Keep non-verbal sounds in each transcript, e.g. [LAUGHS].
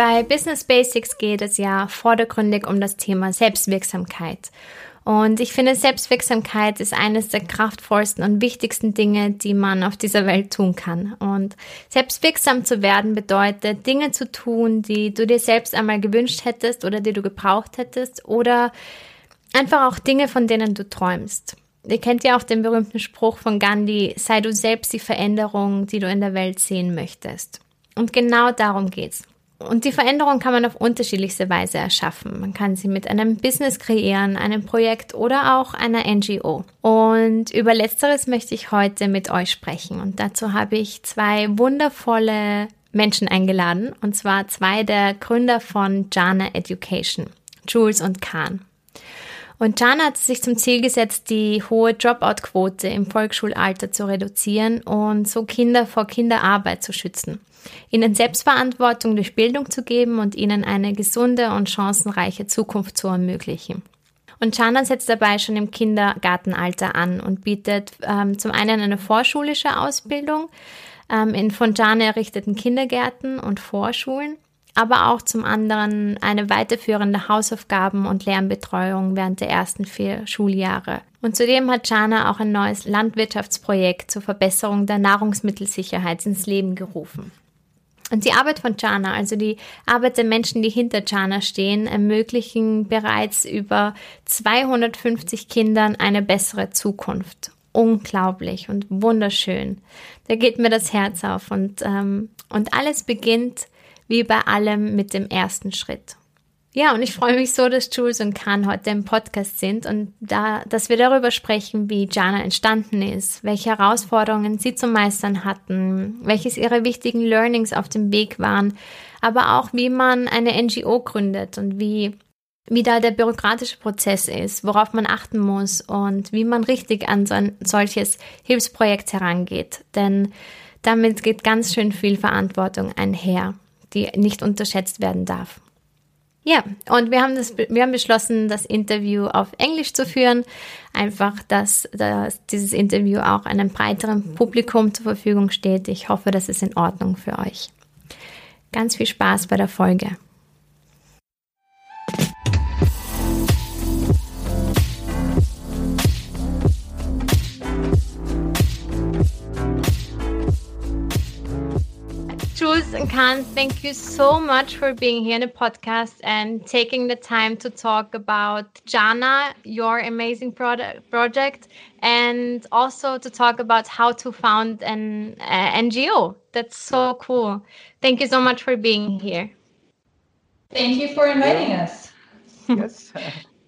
Bei Business Basics geht es ja vordergründig um das Thema Selbstwirksamkeit. Und ich finde, Selbstwirksamkeit ist eines der kraftvollsten und wichtigsten Dinge, die man auf dieser Welt tun kann. Und selbstwirksam zu werden bedeutet, Dinge zu tun, die du dir selbst einmal gewünscht hättest oder die du gebraucht hättest oder einfach auch Dinge, von denen du träumst. Ihr kennt ja auch den berühmten Spruch von Gandhi, sei du selbst die Veränderung, die du in der Welt sehen möchtest. Und genau darum geht's. Und die Veränderung kann man auf unterschiedlichste Weise erschaffen. Man kann sie mit einem Business kreieren, einem Projekt oder auch einer NGO. Und über letzteres möchte ich heute mit euch sprechen. Und dazu habe ich zwei wundervolle Menschen eingeladen. Und zwar zwei der Gründer von Jana Education, Jules und Kahn. Und Jana hat sich zum Ziel gesetzt, die hohe Dropout-Quote im Volksschulalter zu reduzieren und so Kinder vor Kinderarbeit zu schützen ihnen Selbstverantwortung durch Bildung zu geben und ihnen eine gesunde und chancenreiche Zukunft zu ermöglichen. Und Chana setzt dabei schon im Kindergartenalter an und bietet ähm, zum einen eine vorschulische Ausbildung ähm, in von Jana errichteten Kindergärten und Vorschulen, aber auch zum anderen eine weiterführende Hausaufgaben- und Lernbetreuung während der ersten vier Schuljahre. Und zudem hat Jana auch ein neues Landwirtschaftsprojekt zur Verbesserung der Nahrungsmittelsicherheit ins Leben gerufen. Und die Arbeit von Jana, also die Arbeit der Menschen, die hinter Jana stehen, ermöglichen bereits über 250 Kindern eine bessere Zukunft. Unglaublich und wunderschön. Da geht mir das Herz auf und, ähm, und alles beginnt wie bei allem mit dem ersten Schritt. Ja, und ich freue mich so, dass Jules und Khan heute im Podcast sind und da, dass wir darüber sprechen, wie Jana entstanden ist, welche Herausforderungen sie zu meistern hatten, welches ihre wichtigen Learnings auf dem Weg waren, aber auch wie man eine NGO gründet und wie, wie da der bürokratische Prozess ist, worauf man achten muss und wie man richtig an so ein solches Hilfsprojekt herangeht. Denn damit geht ganz schön viel Verantwortung einher, die nicht unterschätzt werden darf. Ja, und wir haben, das, wir haben beschlossen, das Interview auf Englisch zu führen. Einfach, dass, dass dieses Interview auch einem breiteren Publikum zur Verfügung steht. Ich hoffe, das ist in Ordnung für euch. Ganz viel Spaß bei der Folge. Jules and Khan, thank you so much for being here in the podcast and taking the time to talk about Jana, your amazing product, project, and also to talk about how to found an uh, NGO. That's so cool. Thank you so much for being here. Thank you for inviting us. yes.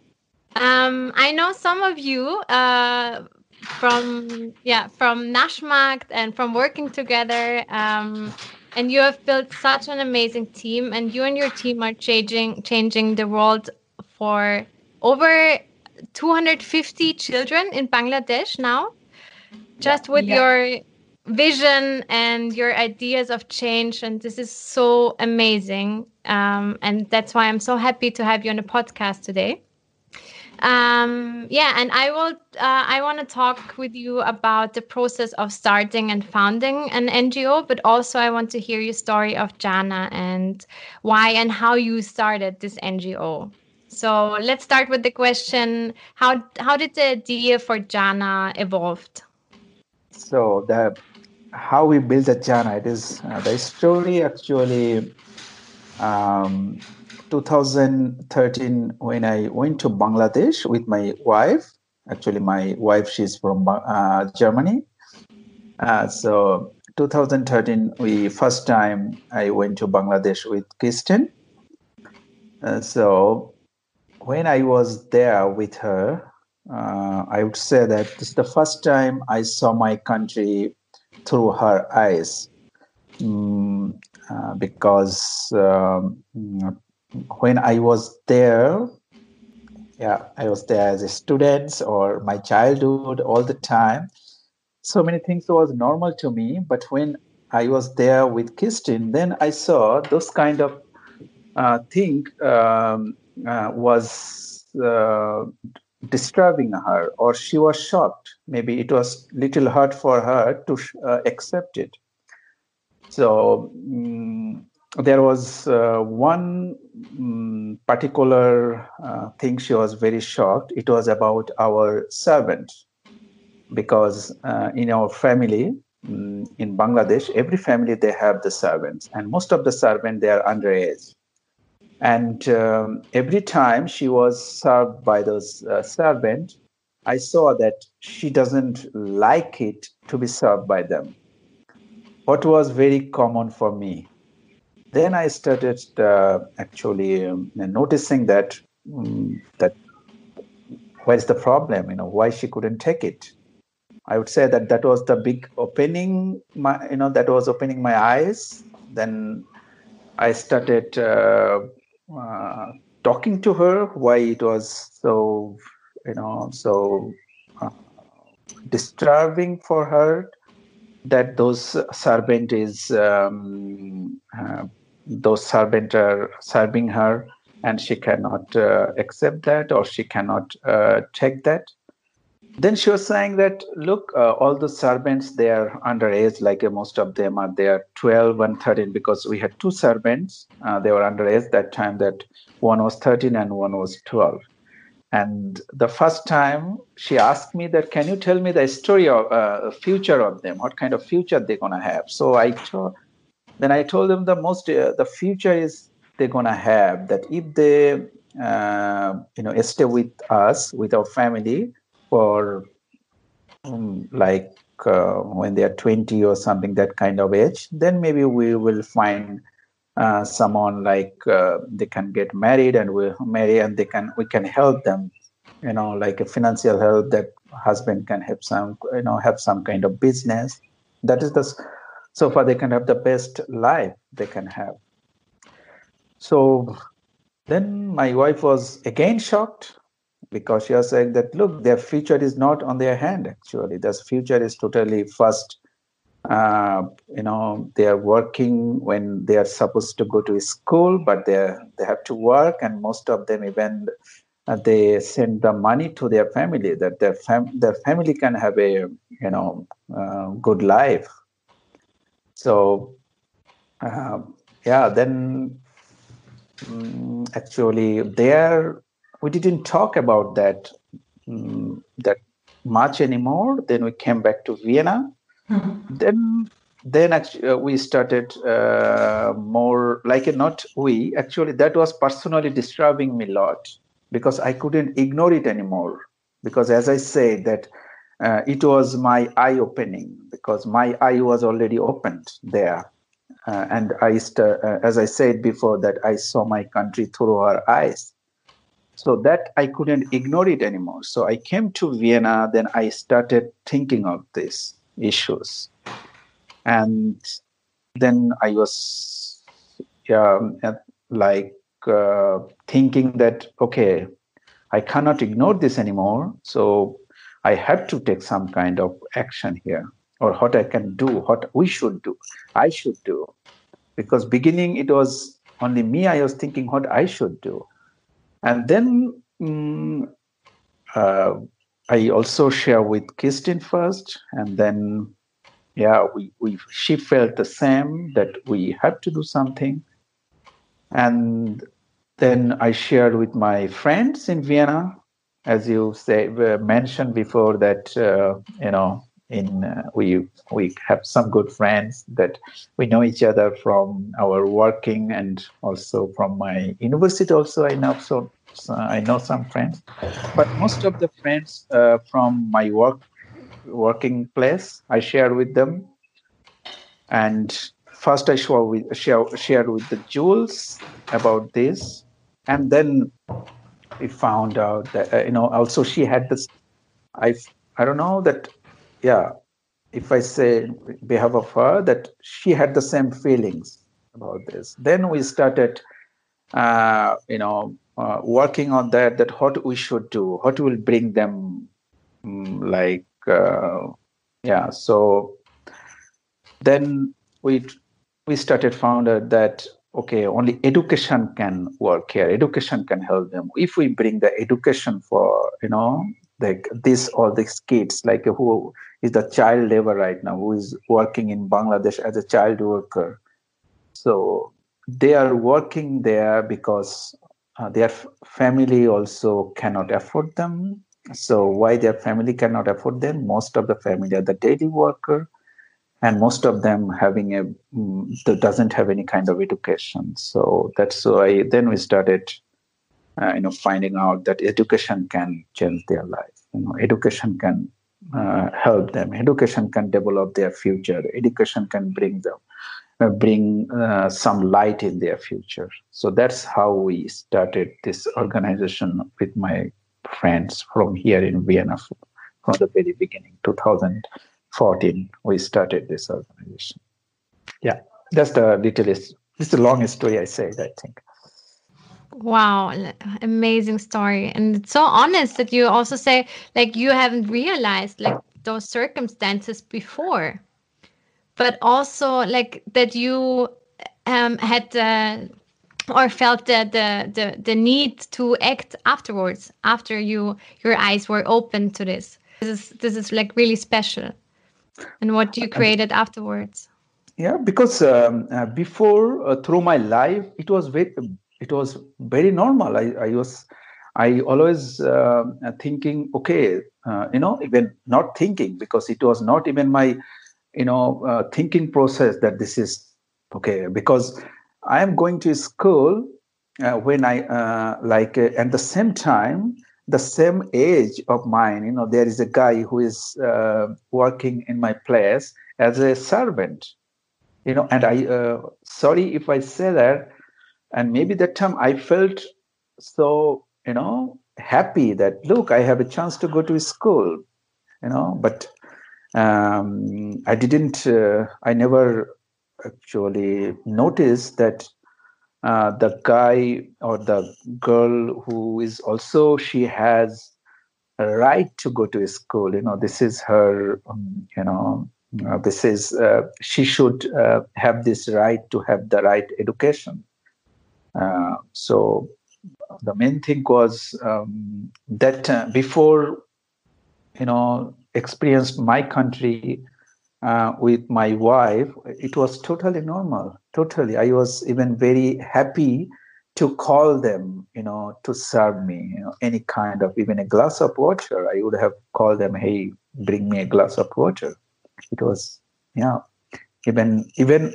[LAUGHS] um, I know some of you uh, from yeah from Naschmarkt and from working together. Um, and you have built such an amazing team and you and your team are changing changing the world for over 250 children in bangladesh now. Just with yeah. your vision and your ideas of change and this is so amazing. Um, and that's why i'm so happy to have you on the podcast today um, yeah, and I will. Uh, I want to talk with you about the process of starting and founding an NGO, but also I want to hear your story of Jana and why and how you started this NGO. So let's start with the question: How how did the idea for Jana evolved? So the how we built the Jana, it is uh, the story actually. Um, 2013 when I went to Bangladesh with my wife. Actually, my wife she's from uh, Germany. Uh, so 2013, we first time I went to Bangladesh with Kirsten. Uh, so when I was there with her, uh, I would say that this is the first time I saw my country through her eyes mm, uh, because um, when I was there, yeah, I was there as a student or my childhood all the time. So many things was normal to me, but when I was there with Kirsten, then I saw those kind of uh, thing um, uh, was uh, disturbing her, or she was shocked. Maybe it was little hard for her to uh, accept it. So um, there was uh, one um, particular uh, thing she was very shocked. It was about our servant, because uh, in our family um, in Bangladesh, every family they have the servants, and most of the servants they are underage. And um, every time she was served by those uh, servants, I saw that she doesn't like it to be served by them. What was very common for me then I started uh, actually um, noticing that um, that where's the problem? You know, why she couldn't take it? I would say that that was the big opening. My, you know, that was opening my eyes. Then I started uh, uh, talking to her why it was so, you know, so uh, disturbing for her that those servant is um, uh, those servants are serving her and she cannot uh, accept that or she cannot uh, take that. Then she was saying that look uh, all the servants they are underage like most of them are they are 12 and 13 because we had two servants uh, they were underage that time that one was 13 and one was 12 and the first time she asked me that can you tell me the story of uh, future of them? What kind of future they're going to have so i told then I told them the most uh, the future is they're gonna have that if they uh, you know stay with us with our family for um, like uh, when they are 20 or something that kind of age then maybe we will find uh, someone like uh, they can get married and we'll marry and they can we can help them you know like a financial help that husband can have some you know have some kind of business. That is the so far they can have the best life they can have. So then my wife was again shocked because she was saying that look their future is not on their hand actually. Their future is totally first uh, you know they are working when they are supposed to go to school but they they have to work and most of them even uh, they send the money to their family that their fam- their family can have a you know uh, good life so, uh, yeah, then um, actually there we didn't talk about that um, that much anymore. Then we came back to Vienna. Mm-hmm. Then then actually uh, we started uh, more like not we actually that was personally disturbing me a lot because I couldn't ignore it anymore because as I said that uh, it was my eye opening because my eye was already opened there. Uh, and I, uh, as I said before, that I saw my country through her eyes. So that I couldn't ignore it anymore. So I came to Vienna, then I started thinking of these issues. And then I was yeah, like uh, thinking that, okay, I cannot ignore this anymore. So I have to take some kind of action here, or what I can do, what we should do, I should do. Because beginning it was only me, I was thinking what I should do. And then um, uh, I also share with Kirsten first, and then yeah, we, we she felt the same that we have to do something. And then I shared with my friends in Vienna as you say mentioned before that uh, you know in uh, we we have some good friends that we know each other from our working and also from my university also i know so, so i know some friends. But most of the friends uh, from my work working place i share with them. And first i share with share, shared with the jules about this. And then we found out that uh, you know also she had this i i don't know that yeah if I say behalf of her, that she had the same feelings about this. Then we started, uh, you know, uh, working on that. That what we should do, what will bring them, um, like, uh, yeah. So then we we started found out that okay, only education can work here. Education can help them. If we bring the education for you know like this or these kids like who is the child labor right now who is working in bangladesh as a child worker. So they are working there because uh, their family also cannot afford them. So why their family cannot afford them? Most of the family are the daily worker and most of them having a mm, doesn't have any kind of education. So that's why then we started uh, you know finding out that education can change their life. You know education can uh, help them. Education can develop their future. Education can bring them uh, bring uh, some light in their future. So that's how we started this organization with my friends from here in vienna from the very beginning 2014 we started this organization. Yeah. That's the littlest it's the longest story i said i think Wow, amazing story. And it's so honest that you also say like you haven't realized like those circumstances before. But also like that you um had uh, or felt the, the the the need to act afterwards after you your eyes were open to this. This is this is like really special. And what you created afterwards. Yeah, because um, uh, before uh, through my life, it was very it was very normal. I, I was, I always uh, thinking, okay, uh, you know, even not thinking because it was not even my, you know, uh, thinking process that this is okay because I am going to school uh, when I uh, like uh, at the same time the same age of mine you know there is a guy who is working in my place as a servant you know and i sorry if i say that and maybe that time i felt so you know happy that look i have a chance to go to school you know but um, i didn't uh, i never actually noticed that uh, the guy or the girl who is also she has a right to go to school you know this is her um, you know uh, this is uh, she should uh, have this right to have the right education uh, so the main thing was um, that uh, before you know experienced my country uh, with my wife it was totally normal totally. I was even very happy to call them you know to serve me you know any kind of even a glass of water. I would have called them hey bring me a glass of water. It was yeah even even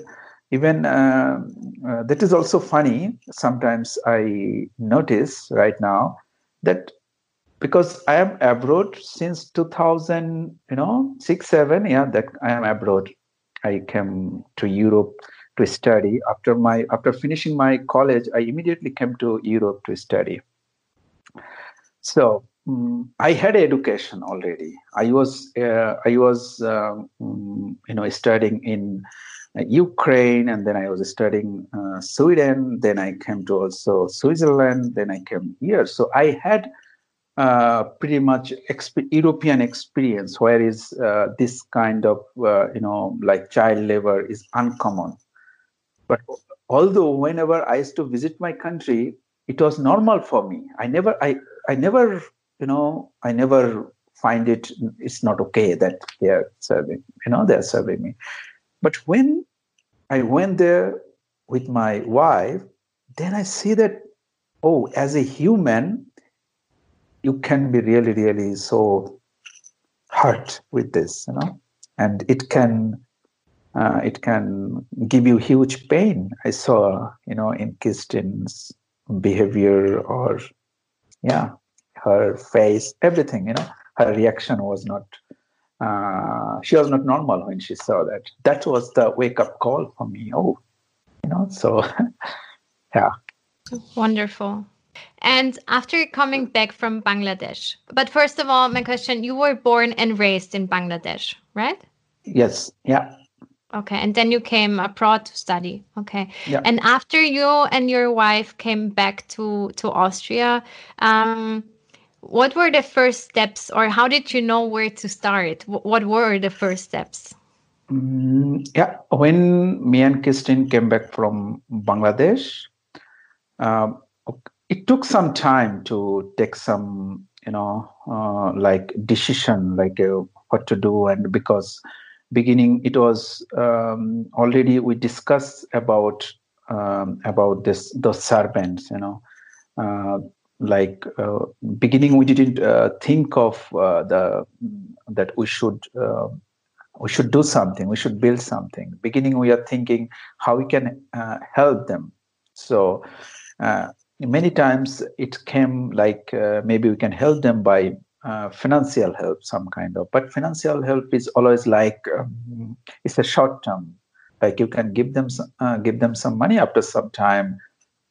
even uh, uh, that is also funny. Sometimes i notice right now that because i am abroad since 2000 you know 6 7 yeah that i am abroad. I came to europe to study. After my after finishing my college i immediately came to europe to study. So um, i had education already. I was uh, i was um, you know studying in Ukraine, and then I was studying uh, Sweden. Then I came to also Switzerland. Then I came here. So I had uh, pretty much exp- European experience, where is uh, this kind of uh, you know like child labor is uncommon. But although whenever I used to visit my country, it was normal for me. I never, I, I never, you know, I never find it. It's not okay that they are serving. You know, they are serving me but when I went there with my wife, then I see that, oh, as a human, you can be really, really so hurt with this, you know, and it can. Uh, it can give you huge pain. I saw, you know, in Kirsten's behavior or, yeah, her face, everything, you know, her reaction was not uh, she was not normal when she saw that. That was the wake up call for me. Oh, you know, so [LAUGHS] yeah. Wonderful. And after coming back from Bangladesh, but first of all, my question you were born and raised in Bangladesh, right? Yes. Yeah. Okay, and then you came abroad to study. Okay, Yeah. and after you and your wife came back to to Austria, um, what were the first steps, or how did you know where to start? What were the first steps? Mm, yeah, when me and Christine came back from Bangladesh, ok- it took some time to take some, you know, uh, like decision, like uh, what to do, and because beginning it was um, already we discussed about um, about this those servants, you know, uh, like uh, beginning we didn't uh, think of uh, the that we should. Uh, we should do something we should build something. Beginning we are thinking how we can uh, help them. So uh, many times it came like uh, maybe we can help them by financial help some kind of but financial help is always like um, it's a short term. Like you can give them some, give them some money after some time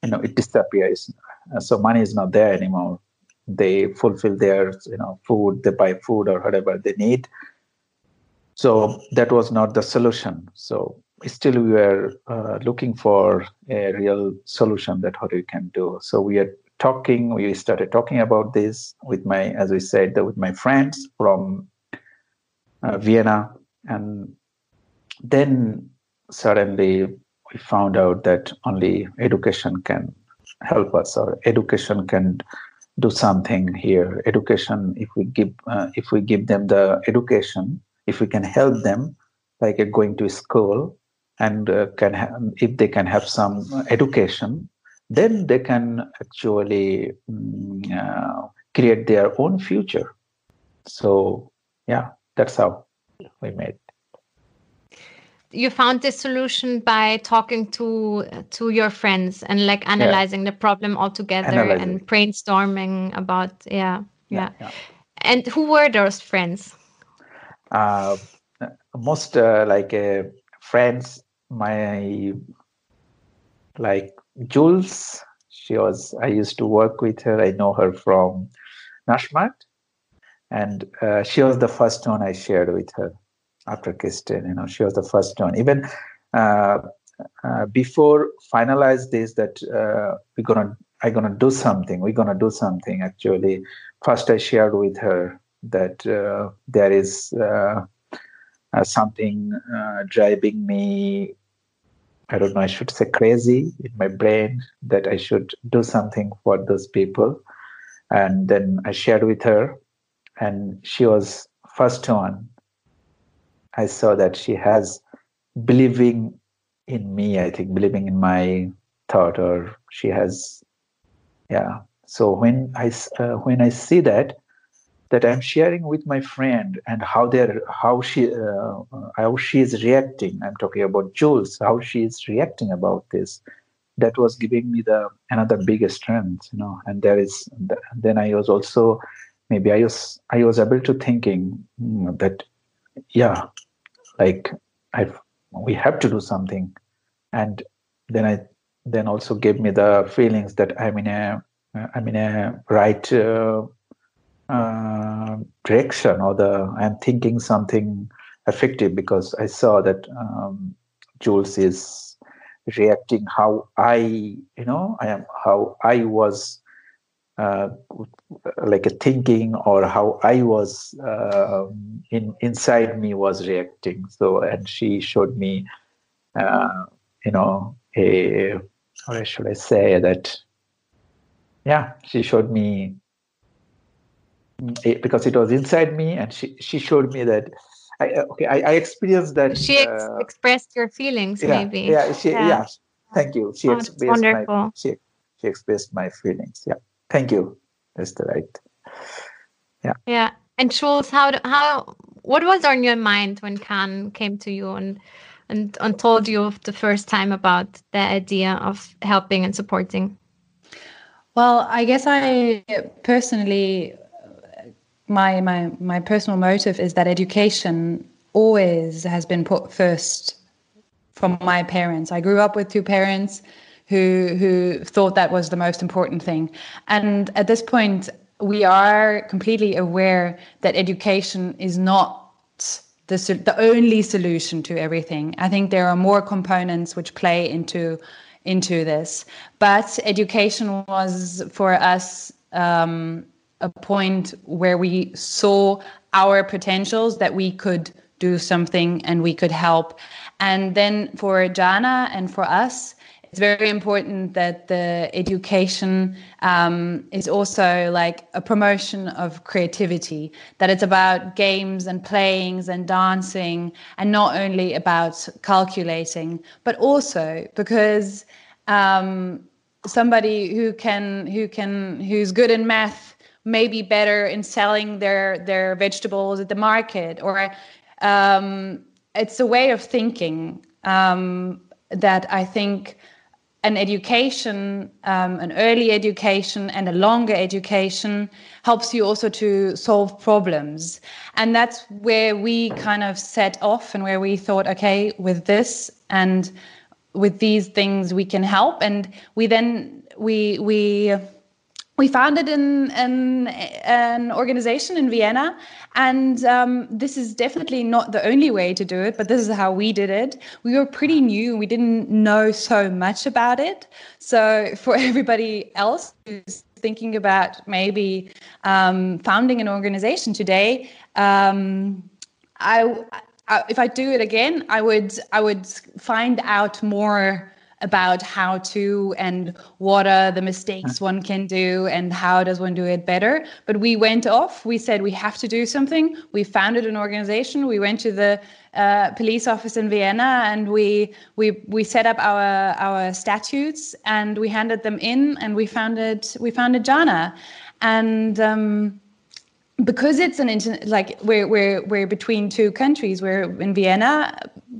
you know it disappears so money is not there anymore. They fulfill their you know food they buy food or whatever they need. So that was not the solution. So still we were uh, looking for a real solution that what we can do. So we are talking we started talking about this with my as we said with my friends from uh, vienna. And then suddenly we found out that only education can help us or education can do something here. Education if we give uh, if we give them the education if we can help them like uh, going to school and uh, can ha- if they can have some education then they can actually mm, uh, create their own future. So yeah that's how we made You found this solution by talking to to your friends and like analyzing the problem all together Analyzing. and brainstorming about yeah yeah. yeah. And who were those friends? uh, most uh, like uh, friends my like jules she was i used to work with her i know her from Naschmarkt and uh, she was the first one i shared with her after Kirsten, you know she was the first one. Even uh, uh, before finalize this that uh, we're gonna i'm gonna do something we're gonna do something actually. First i shared with her that uh, there is uh, uh, something driving me i don't know i should say crazy in my brain that i should do something for those people. And then i shared with her and she was first one i saw that she has believing in me i think believing in my thought or she has yeah. So when i uh, when i see that that i'm sharing with my friend and how they're how she uh, how she is reacting i'm talking about jules how she is reacting about this that was giving me the another biggest strength you know. And there is then i was also maybe i was i was able to thinking that yeah like i we have to do something. And then i then also gave me the feelings that i'm in a i'm in a right uh, uh, direction or the i'm thinking something effective because i saw that um, jules is reacting how i you know i am how i was uh, like a thinking or how i was uh, in inside me was reacting so and she showed me uh, you know a or should i say that yeah she showed me it, because it was inside me and she, she showed me that I, okay, I, I experienced that. She ex- uh, expressed your feelings, yeah, maybe. Yeah, she, Yeah. yeah. Thank you. She Oh, expressed my she, she expressed my feelings. Yeah. Thank you. That's the right. Yeah yeah. And Jules, how do- how what was on your mind when Khan came to you and and and told you the first time about the idea of helping and supporting? Well, I guess I personally, my my my personal motive is that education always has been put first from my parents. I grew up with two parents who who thought that was the most important thing, and at this point, we are completely aware that education is not the the only solution to everything. I think there are more components which play into into this, but education was for us um, a point where we saw our potentials that we could do something and we could help. And then for Jana and for us, it's very important that the education um, is also like a promotion of creativity, that it's about games and playings and dancing, and not only about calculating, but also because um, somebody who can who can who's good in math may be better in selling their their vegetables at the market, or um, it's a way of thinking um, that I think an education, um, an early education, and a longer education helps you also to solve problems. And that's where we kind of set off and where we thought, okay, with this and with these things we can help. And we then we we we founded an, an, an organization in Vienna, and um, this is definitely not the only way to do it, but this is how we did it. We were pretty new; we didn't know so much about it. So, [LAUGHS] for everybody else who's thinking about maybe um, founding an organization today, um, I, I, if I do it again, I would I would find out more about how to and what are the mistakes one can do and how does one do it better. But we went off. We said we have to do something. We founded an organization. We went to the uh, police office in Vienna and we we we set up our our statutes and we handed them in and we founded we founded Jana and. Um, because it's an internet like we're we're we're between two countries we're in vienna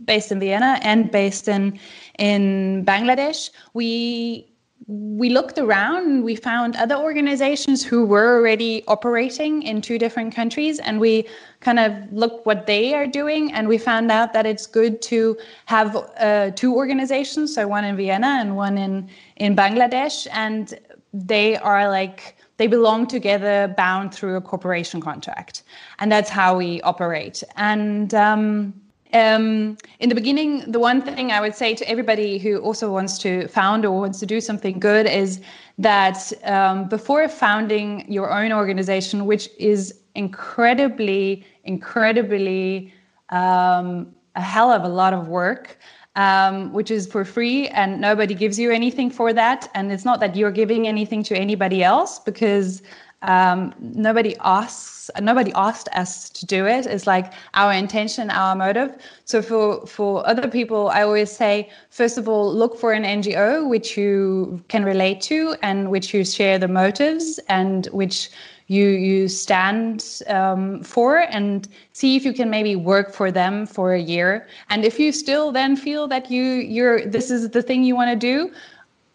based in vienna and based in in Bangladesh, we we looked around and we found other organizations who were already operating in two different countries and we kind of looked what they are doing and we found out that it's good to have uh, two organizations so one in vienna and one in in bangladesh and they are like they belong together bound through a corporation contract and that's how we operate. And um, um, in the beginning, the one thing I would say to everybody who also wants to found or wants to do something good is that um, before founding your own organization, which is incredibly, incredibly um, a hell of a lot of work, um, which is for free and nobody gives you anything for that. And it's not that you're giving anything to anybody else because um, nobody asks nobody asked us to do it. It's like our intention our motive. So for for other people i always say first of all look for an ngo which you can relate to and which you share the motives and which you you stand um, for and see if you can maybe work for them for a year. And if you still then feel that you you're this is the thing you want to do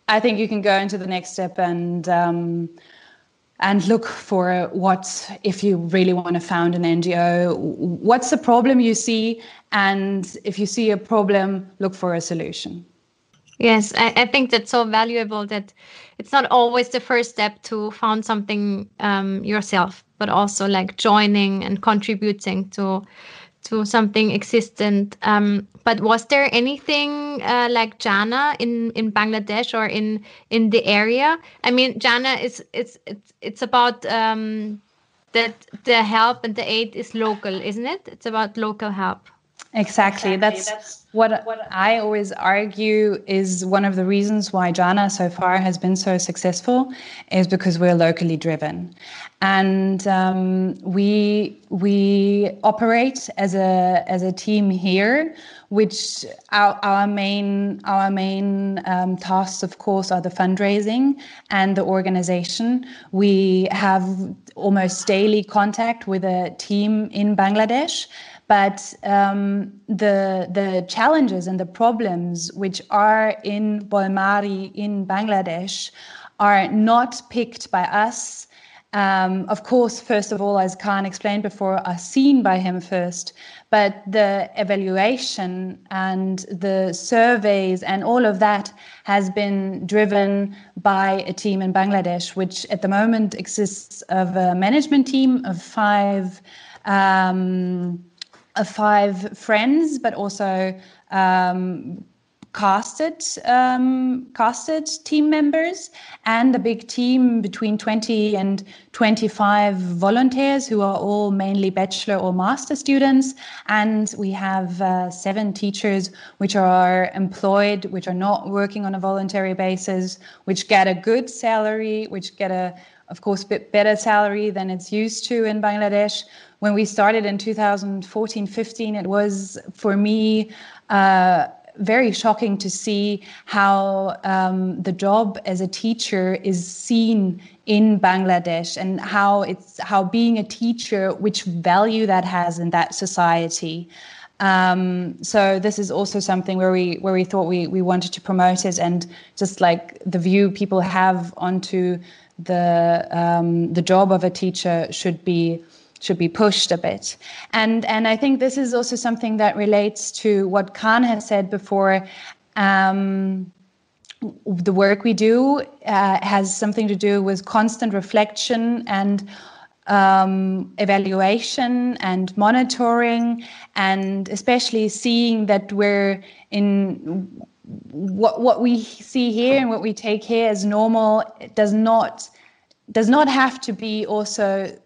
i think you can go into the next step and um, and look for what if you really want to found an ngo what's the problem you see? And if you see a problem look for a solution. Yes i, I think that's so valuable that it's not always the first step to found something um, yourself but also like joining and contributing to to something existent. Um, but was there anything uh, like Jana in, in Bangladesh or in in the area? I mean, Jana is it's it's it's about um, that the help and the aid is local, isn't it? It's about local help. Exactly. exactly. That's, That's what, what I always argue is one of the reasons why Jana so far has been so successful is because we're locally driven, and um, we we operate as a as a team here. Which our, our main our main um, tasks, of course, are the fundraising and the organization. We have almost daily contact with a team in Bangladesh but um, the the challenges and the problems which are in Bolmari in Bangladesh are not picked by us. Um, of course, first of all, as Khan explained before, are seen by him first, but the evaluation and the surveys and all of that has been driven by a team in Bangladesh, which at the moment exists of a management team of five um, five friends, but also um, casted um, casted team members and a big team between 20 and 25 volunteers who are all mainly bachelor or master students. And we have uh, seven teachers which are employed which are not working on a voluntary basis which get a good salary which get a of course bit better salary than it's used to in bangladesh when we started in 2014 15 it was for me uh, very shocking to see how um, the job as a teacher is seen in Bangladesh and how it's how being a teacher, which value that has in that society. Um, so this is also something where we where we thought we we wanted to promote it and just like the view people have onto the um, the job of a teacher should be should be pushed a bit. And and I think this is also something that relates to what Khan has said before. Um, the work we do uh, has something to do with constant reflection and um, evaluation and monitoring, and especially seeing that we're in what what we see here and what we take here as normal does not does not have to be also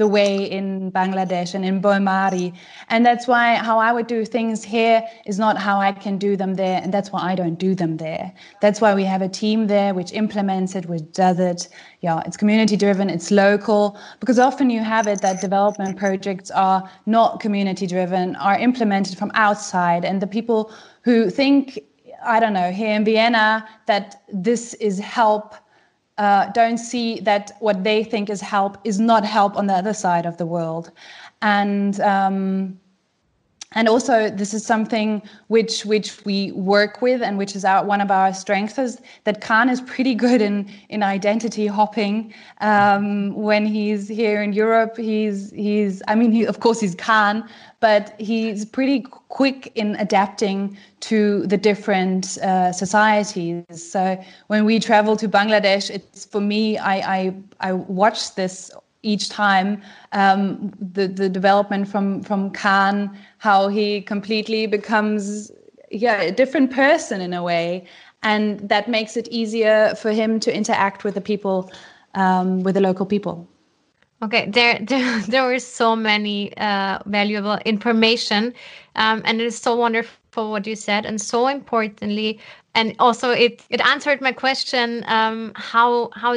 the way in Bangladesh and in Boimari. And that's why how I would do things here is not how I can do them there. And that's why I don't do them there. That's why we have a team there which implements it, which does it. Yeah, it's community driven, it's local. Because often you have it that development projects are not community driven, are implemented from outside. And the people who think, I don't know, here in Vienna, that this is help uh, don't see that what they think is help is not help on the other side of the world, and um, and also this is something which which we work with and which is our one of our strengths is that Khan is pretty good in in identity hopping. Um, when he's here in Europe, he's he's I mean he of course he's Khan, but he's pretty quick in adapting to the different uh, societies. So when we travel to Bangladesh, it's for me, I, I, I watch this each time um, the the development from from Khan, how he completely becomes yeah a different person in a way, and that makes it easier for him to interact with the people, um, with the local people. Okay, there, [LAUGHS] there, there were so many uh, valuable information, um, and it is so wonderful what you said, and so importantly, and also it it answered my question: um, how how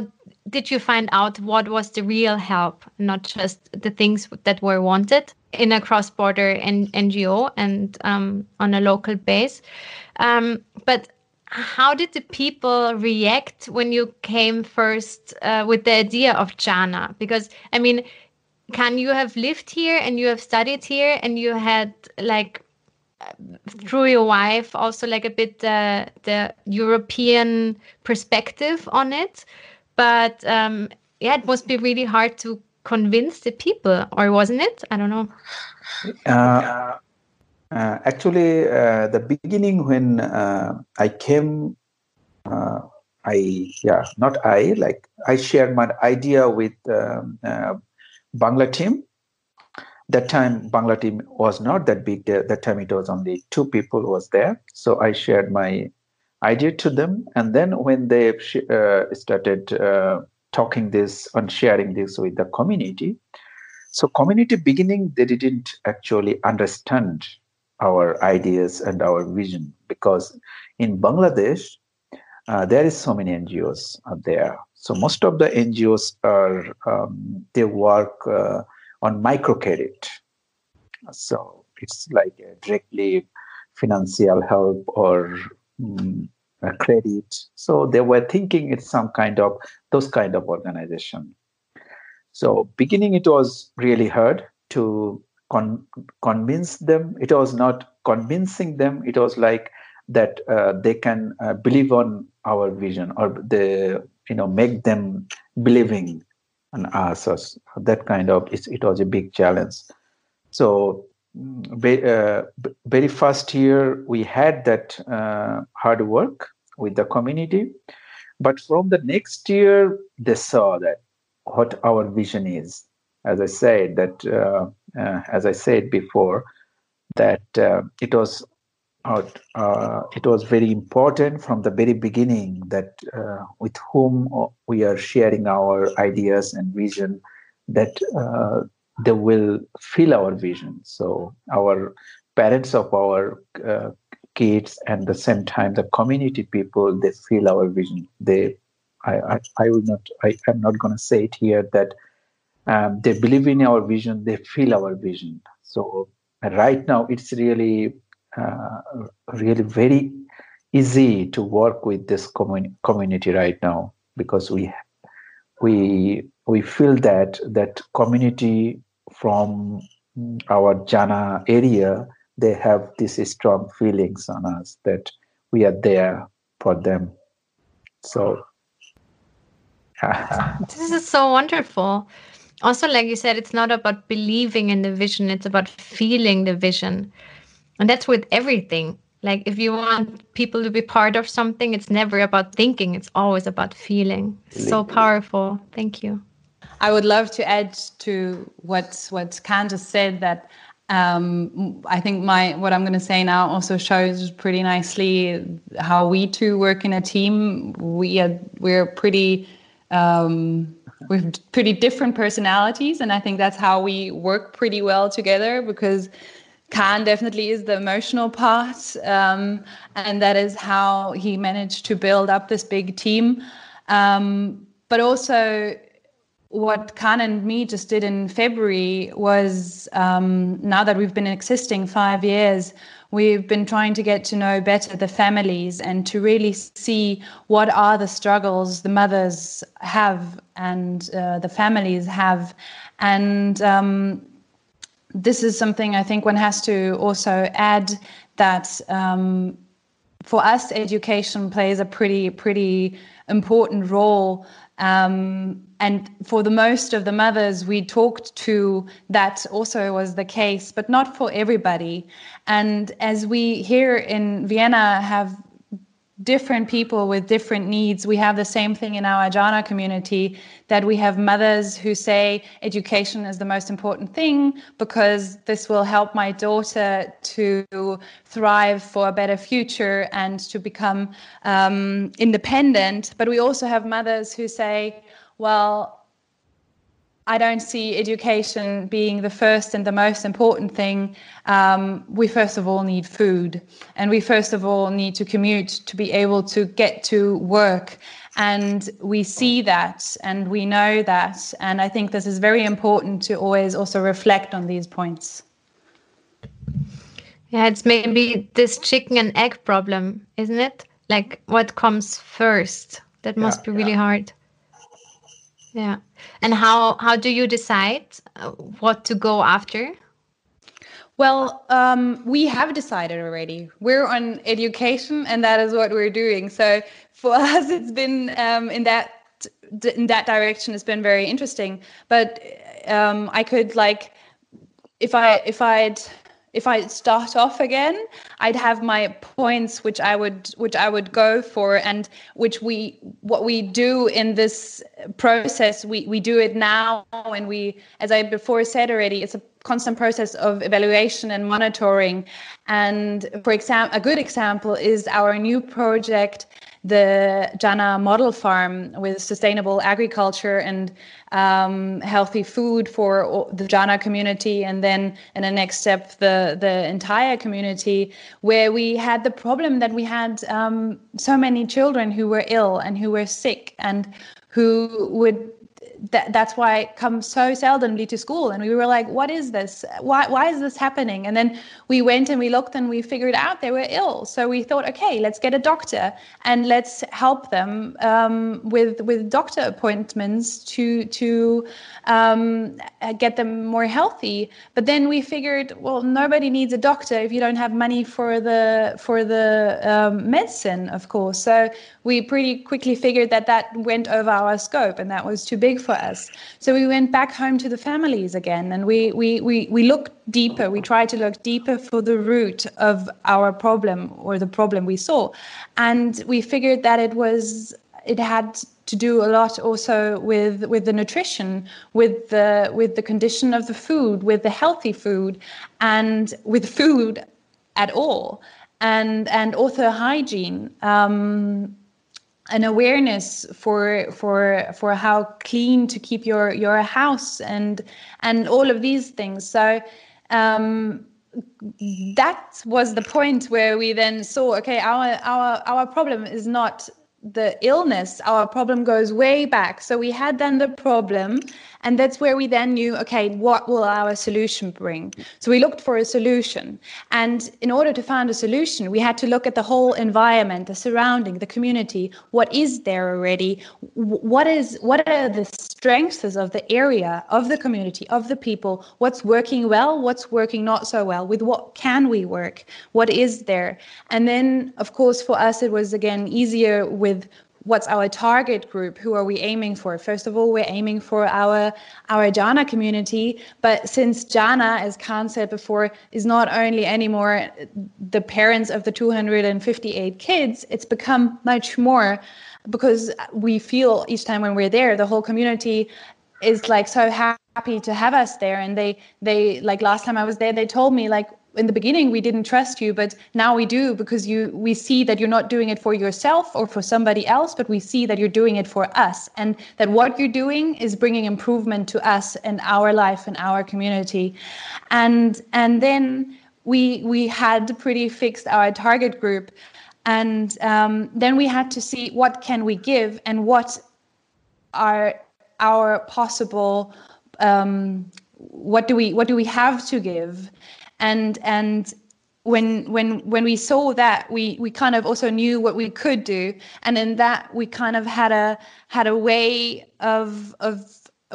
did you find out what was the real help, not just the things that were wanted in a cross-border NGO and um, on a local base? Um, but how did the people react when you came first uh, with the idea of Jana? Because I mean, Khan you have lived here and you have studied here and you had like through your wife also like a bit uh, the European perspective on it, but um, yeah, it must be really hard to convince the people, or wasn't it? I don't know. Uh, uh, actually, uh, the beginning when uh, I came, uh, I yeah, not I like I shared my idea with um, uh, Bangla team. That time, Bangla team was not that big. That time, it was only two people was there. So I shared my idea to them, and then when they started talking this and sharing this with the community, so community beginning they didn't actually understand our ideas and our vision because in Bangladesh, uh, there is so many NGOs out there. So most of the NGOs are um, they work uh, on microcredit. So it's like directly financial help or um, credit. So they were thinking it's some kind of those kind of organization. So beginning it was really hard to con- convince them. It was not convincing them. It was like that uh, they can uh, believe on our vision or they you know make them believing on us. That kind of it was a big challenge. So uh, very first year we had that uh, hard work with the community. But from the next year they saw that what our vision is. As I said that uh, uh, as I said before, that uh, it was it was very important from the very beginning that with whom we are sharing our ideas and vision that they will feel our vision. So our parents of our uh, kids and the same time the community people they feel our vision. They i i, I will not i am not going to say it here that um, they believe in our vision they feel our vision. So right now it's really uh, really very easy to work with this commun- community right now because we we we feel that that community from our Jana area they have these strong feelings on us that we are there for them. So [LAUGHS] this is so wonderful. Also like you said it's not about believing in the vision it's about feeling the vision. And that's with everything. Like if you want people to be part of something it's never about thinking it's always about feeling. So powerful. Thank you i would love to add to what what candace said that um, I think my what I'm going to say now also shows pretty nicely how we two work in a team. We are we're pretty um, with pretty different personalities, and I think that's how we work pretty well together because Khan definitely is the emotional part, um, and that is how he managed to build up this big team. Um, but also, what Khan and me just did in February was um, now that we've been existing five years, we've been trying to get to know better the families and to really see what are the struggles the mothers have and uh, the families have. And um, this is something I think one has to also add that um, for us, education plays a pretty, pretty important role. Um, and for the most of the mothers we talked to, that also was the case, but not for everybody. And as we here in Vienna have different people with different needs. We have the same thing in our Jana community that we have mothers who say education is the most important thing because this will help my daughter to thrive for a better future and to become um, independent. But we also have mothers who say, well, I don't see education being the first and the most important thing. Um, we first of all need food, and we first of all need to commute to be able to get to work. And we see that and we know that. And I think this is very important to always also reflect on these points. Yeah, it's maybe this chicken and egg problem, isn't it? Like what comes first? That must yeah, be really yeah. hard. Yeah. And how how do you decide uh, what to go after? Well, um, we have decided already. We're on education, and that is what we're doing. So for [LAUGHS] us, it's been um, in that in that direction. It's been very interesting. But um, I could like, if I if I'd if I start off again, I'd have my points which I would which I would go for and which we what we do in this process we we do it now. And we as I before said already it's a constant process of evaluation and monitoring. And for example a good example is our new project the Jana model farm with sustainable agriculture and um, healthy food for the Jana community, and then in the next step, the the entire community, where we had the problem that we had um, so many children who were ill and who were sick and who would that, that's why I come so seldomly to school. And we were like, what is this? Why, why is this happening? And then we went and we looked and we figured out they were ill. So we thought, okay, let's get a doctor and let's help them um, with, with doctor appointments to, to um, get them more healthy. But then we figured, well, nobody needs a doctor if you don't have money for the, for the um, medicine, of course. So we pretty quickly figured that that went over our scope and that was too big for us. So we went back home to the families again and we, we, we, we looked deeper. We tried to look deeper for the root of our problem or the problem we saw. And we figured that it was, it had to do a lot also with with the nutrition, with the with the condition of the food, with the healthy food, and with food at all, and and also hygiene. Um, an awareness for for for how clean to keep your your house and and all of these things. So um, that was the point where we then saw okay our our our problem is not the illness our problem goes way back. So we had then the problem and that's where we then knew okay what will our solution bring? So we looked for a solution. And in order to find a solution we had to look at the whole environment the surrounding the community. What is there already? What is what are the strengths of the area of the community of the people? What's working well what's working not so well? With what can we work? What is there? And then of course for us it was again easier with what's our target group? Who are we aiming for? First of all we're aiming for our our Jana community. But since Jana as khan said before is not only anymore the parents of the 258 kids it's become much more because we feel each time when we're there the whole community is like so happy to have us there. And they they like last time i was there they told me like in the beginning we didn't trust you but now we do because you we see that you're not doing it for yourself or for somebody else but we see that you're doing it for us. And that what you're doing is bringing improvement to us and our life and our community. And and then we we had pretty fixed our target group. And um, then we had to see what can we give and what are our possible um, what do we what do we have to give and and when when when we saw that we we kind of also knew what we could do. And in that we kind of had a had a way of of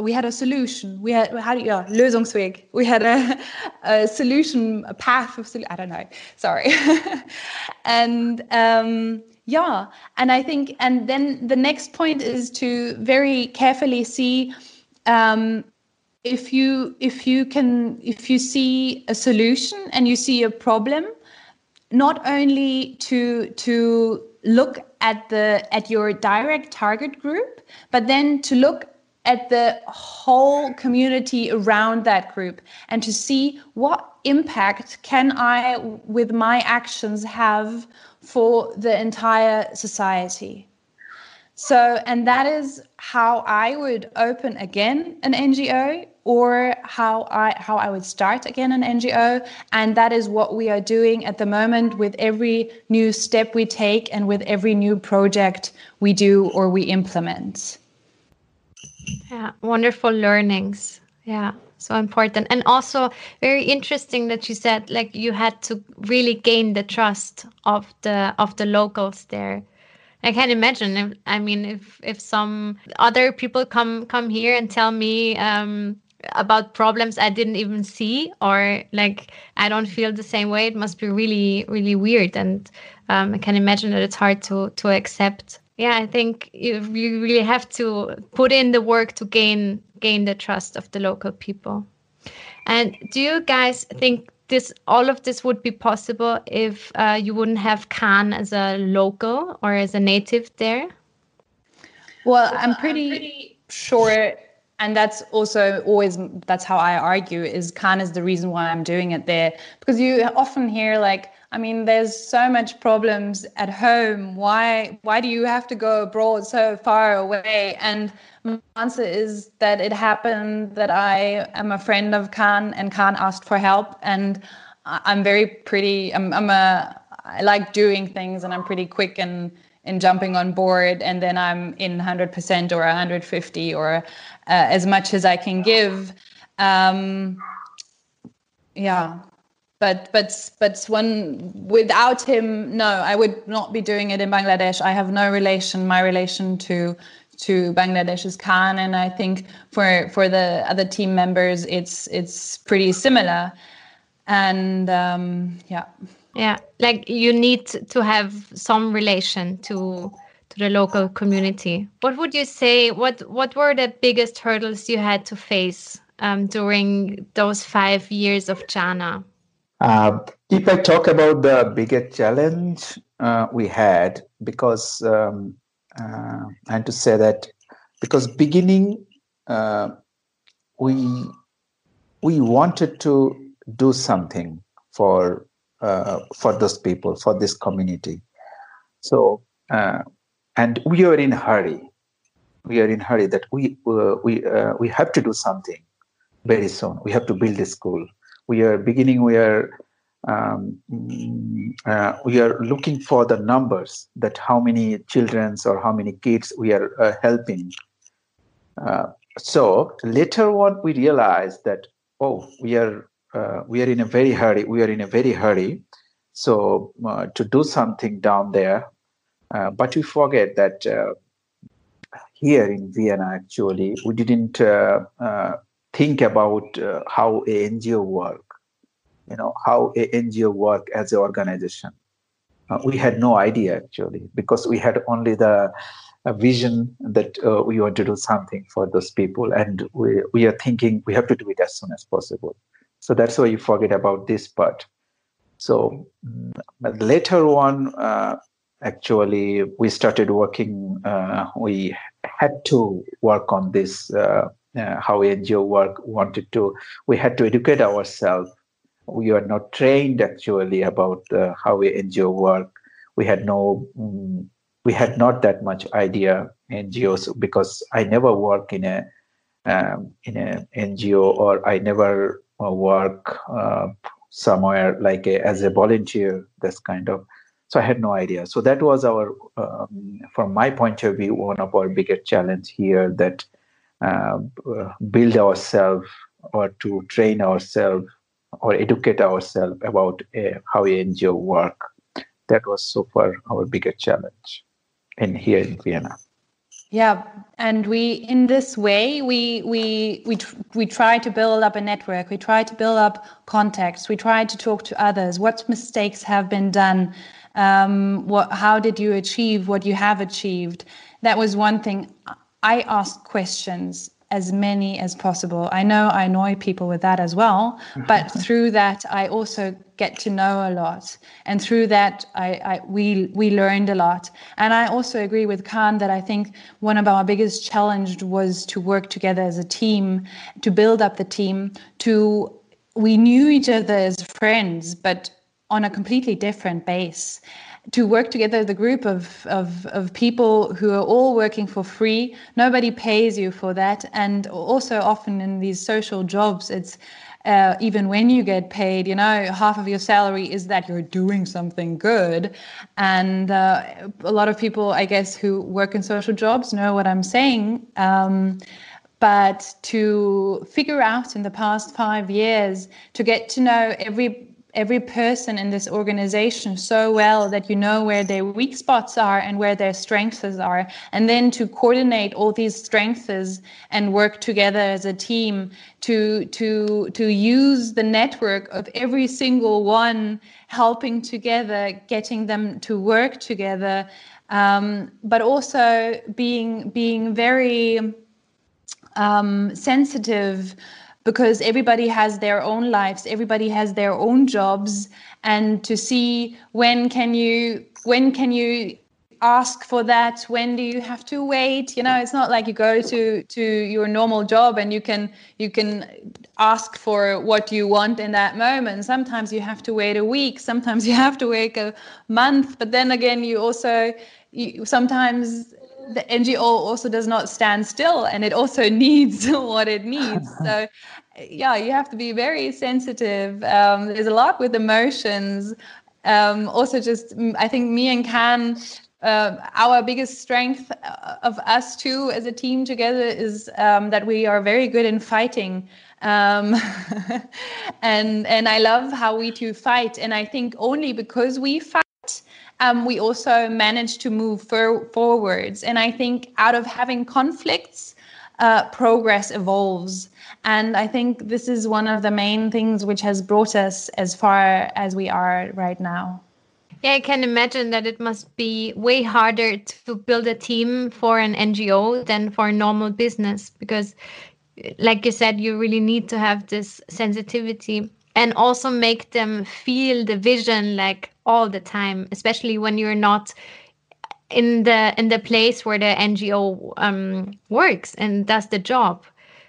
we had a solution. We had how do you yeah, lösungsweg. We had a, a solution a path of i don't know. Sorry. [LAUGHS] And um yeah. And i think and then the next point is to very carefully see um if you if you can if you see a solution and you see a problem not only to to look at the at your direct target group but then to look at the whole community around that group and to see what impact can i with my actions have for the entire society. So, and that is how I would open again an NGO or how I how I would start again an NGO and that is what we are doing at the moment with every new step we take and with every new project we do or we implement. Yeah, wonderful learnings. Yeah, so important and also very interesting that you said like you had to really gain the trust of the of the locals there I can't imagine. If, I mean, if if some other people come come here and tell me um, about problems I didn't even see, or like I don't feel the same way, it must be really really weird. And um, I can imagine that it's hard to to accept. Yeah, I think you, you really have to put in the work to gain gain the trust of the local people. And do you guys think this all of this would be possible if uh, you wouldn't have Khan as a local or as a native there? Well, I'm pretty, I'm pretty sure, and that's also always that's how I argue is Khan is the reason why I'm doing it there because you often hear like. I mean, there's so much problems at home. Why why do you have to go abroad so far away? And my answer is that it happened that I am a friend of Khan and Khan asked for help and I'm very pretty I'm, I'm a I like doing things and I'm pretty quick and in jumping on board and then I'm in 100% or 150 or as much as I can give. Um, yeah. But but but when without him no i would not be doing it in bangladesh. I have no relation my relation to to Bangladesh's Khan, and I think for for the other team members, it's it's pretty similar. And um, yeah, yeah, like you need to have some relation to the local community. What would you say? What what were the biggest hurdles you had to face um, during those five years of Jana? Uh, if I talk about the biggest challenge uh, we had, because um, uh, and to say that because beginning uh, we we wanted to do something for uh, for those people for this community so uh, and we are in hurry. We are in hurry that we uh, we uh, we have to do something very soon. We have to build a school. We are beginning we are um, uh, we are looking for the numbers that how many children or how many kids we are uh, helping. Uh, so later on we realized that oh we are uh, we are in a very hurry. We are in a very hurry. So uh, to do something down there uh, but we forget that here in vienna actually we didn't think about how a ngo work you know how a ngo work as an organization. Uh, we had no idea actually because we had only the vision that uh, we want to do something for those people and we, we are thinking we have to do it as soon as possible. So that's why you forget about this part. So but later on uh, actually we started working uh, we had to work on this uh, uh, how ngo work wanted to we had to educate ourselves we are not trained actually about uh, how NGO work. We had no, um, we had not that much idea NGOs because I never work in a um, in a NGO or I never uh, work uh, somewhere like a, as a volunteer. This kind of. So I had no idea. So that was our, um, from my point of view, one of our biggest challenge here that uh, build ourselves or to train ourselves or educate ourselves about uh, how NGO work. That was so far our biggest challenge in here in Vienna. Yeah, and we in this way we we we we try to build up a network. We try to build up contacts. We try to talk to others. What mistakes have been done? Um, what how did you achieve what you have achieved? That was one thing. I asked questions as many as possible. I know I annoy people with that as well, but [LAUGHS] through that I also get to know a lot, and through that I, I, we we learned a lot. And I also agree with Khan that I think one of our biggest challenge was to work together as a team, to build up the team. To we knew each other as friends, but on a completely different base. To work together the group of, of, of people who are all working for free nobody pays you for that. And also often in these social jobs it's uh, even when you get paid you know half of your salary is that you're doing something good. And uh, a lot of people i guess who work in social jobs know what i'm saying. Um, but to figure out in the past five years to get to know every every person in this organization so well that you know where their weak spots are and where their strengths are. And then to coordinate all these strengths and work together as a team to to to use the network of every single one helping together getting them to work together um, but also being being very um, sensitive because everybody has their own lives everybody has their own jobs and to see when can you when can you ask for that? When do you have to wait? You know it's not like you go to to your normal job and you can you can ask for what you want in that moment. Sometimes you have to wait a week sometimes you have to wait a month but then again you also you, sometimes the NGO also does not stand still and it also [LAUGHS] needs what it needs. [LAUGHS] So, yeah, you have to be very sensitive. Um, there's a lot with emotions. Um, also, just I think me and Khan, uh, our biggest strength uh, of us two as a team together is um, that we are very good in fighting. Um, [LAUGHS] and and I love how we two fight. And I think only because we fight um, we also managed to move for- forwards. And I think out of having conflicts, uh, progress evolves. And I think this is one of the main things which has brought us as far as we are right now. Yeah, I can imagine that it must be way harder to build a team for an NGO than for a normal business because, like you said, you really need to have this sensitivity and also make them feel the vision like all the time especially when you're not in the in the place where the NGO um, works and does the job.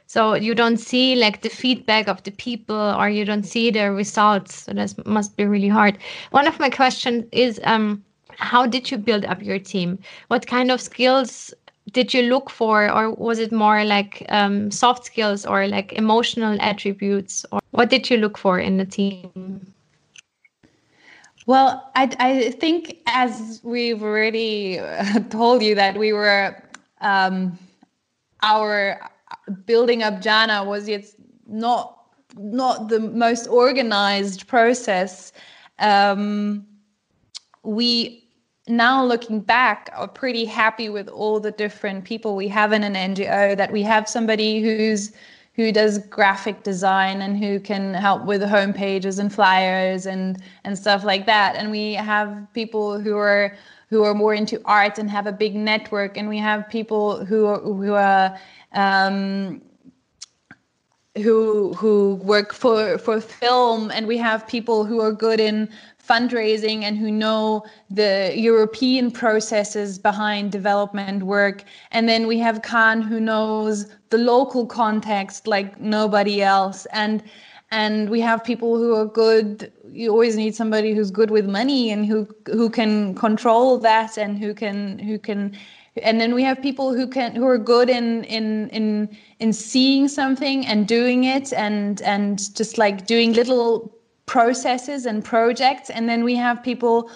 So you don't see like the feedback of the people, or you don't see the results. So that must be really hard. One of my questions is, um, how did you build up your team? What kind of skills did you look for, or was it more like um, soft skills or like emotional attributes, or what did you look for in the team? Well, I, I think as we've already told you that we were um, our building up Jana was yet not not the most organized process. Um, we now looking back are pretty happy with all the different people we have in an NGO. That we have somebody who's who does graphic design and who can help with home pages and flyers and and stuff like that. And we have people who are who are more into art and have a big network. And we have people who are, who are um, who who work for for film. And we have people who are good in fundraising and who know the European processes behind development work. And then we have Khan who knows the local context like nobody else. And and we have people who are good you always need somebody who's good with money and who who can control that and who can who can and then we have people who can who are good in in in in seeing something and doing it and and just like doing little processes and projects and then we have people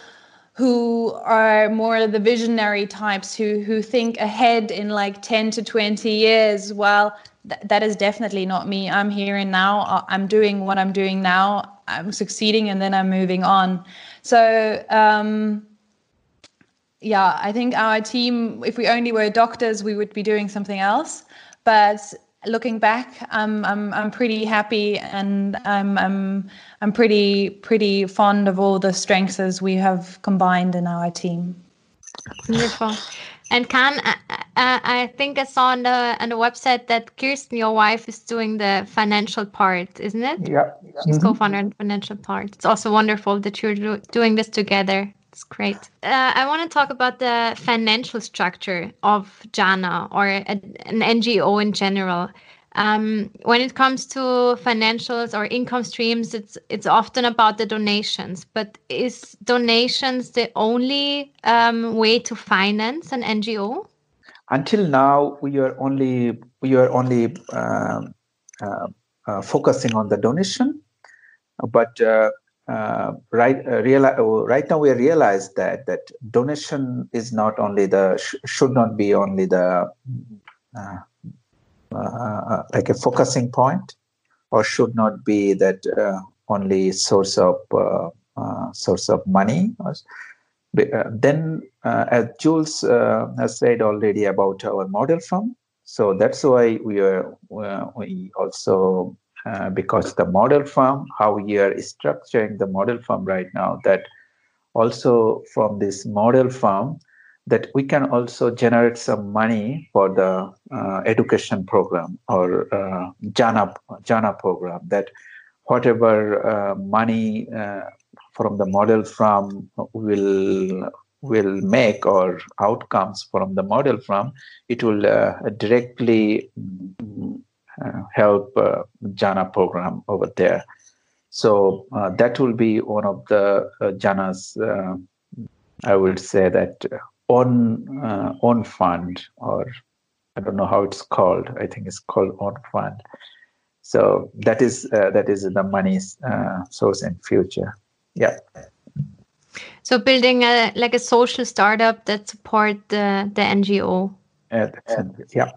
who are more of the visionary types who who think ahead in like 10 to 20 years well th- that is definitely not me. I'm here and now. I'm doing what i'm doing now. I'm succeeding and then i'm moving on. So um, yeah i think our team if we only were doctors we would be doing something else. But looking back, I'm I'm I'm pretty happy, and I'm I'm I'm pretty pretty fond of all the strengths as we have combined in our team. Wonderful. And Khan, I, I think I saw on the on the website that Kirsten, your wife, is doing the financial part, isn't it? Yeah. She's mm-hmm. co-founder in financial part. It's also wonderful that you're doing this together. It's great. Uh, I want to talk about the financial structure of Jana or a, an NGO in general. Um, when it comes to financials or income streams, it's it's often about the donations. But is donations the only um, way to finance an NGO? Until now, we are only we are only uh, uh, uh, focusing on the donation, but uh, right uh, uh, right now we realize that that donation is not only the sh- should not be only the uh, uh, like a focusing point or should not be that only source of source of money. Then as jules has said already about our model farm so that's why we are we also uh, because the model farm, how we are structuring the model farm right now, that also from this model farm, that we can also generate some money for the uh, education program or uh, Jana Jana program. That whatever uh, money uh, from the model farm will will make or outcomes from the model farm, it will directly uh, help uh, Jana program over there. So uh, that will be one of the Jana's, I would say that on on fund or I don't know how it's called. I think it's called on fund. So that is uh, that is the money uh, source in future. Yeah. So building a like a social startup that support the the NGO. Uh, yeah.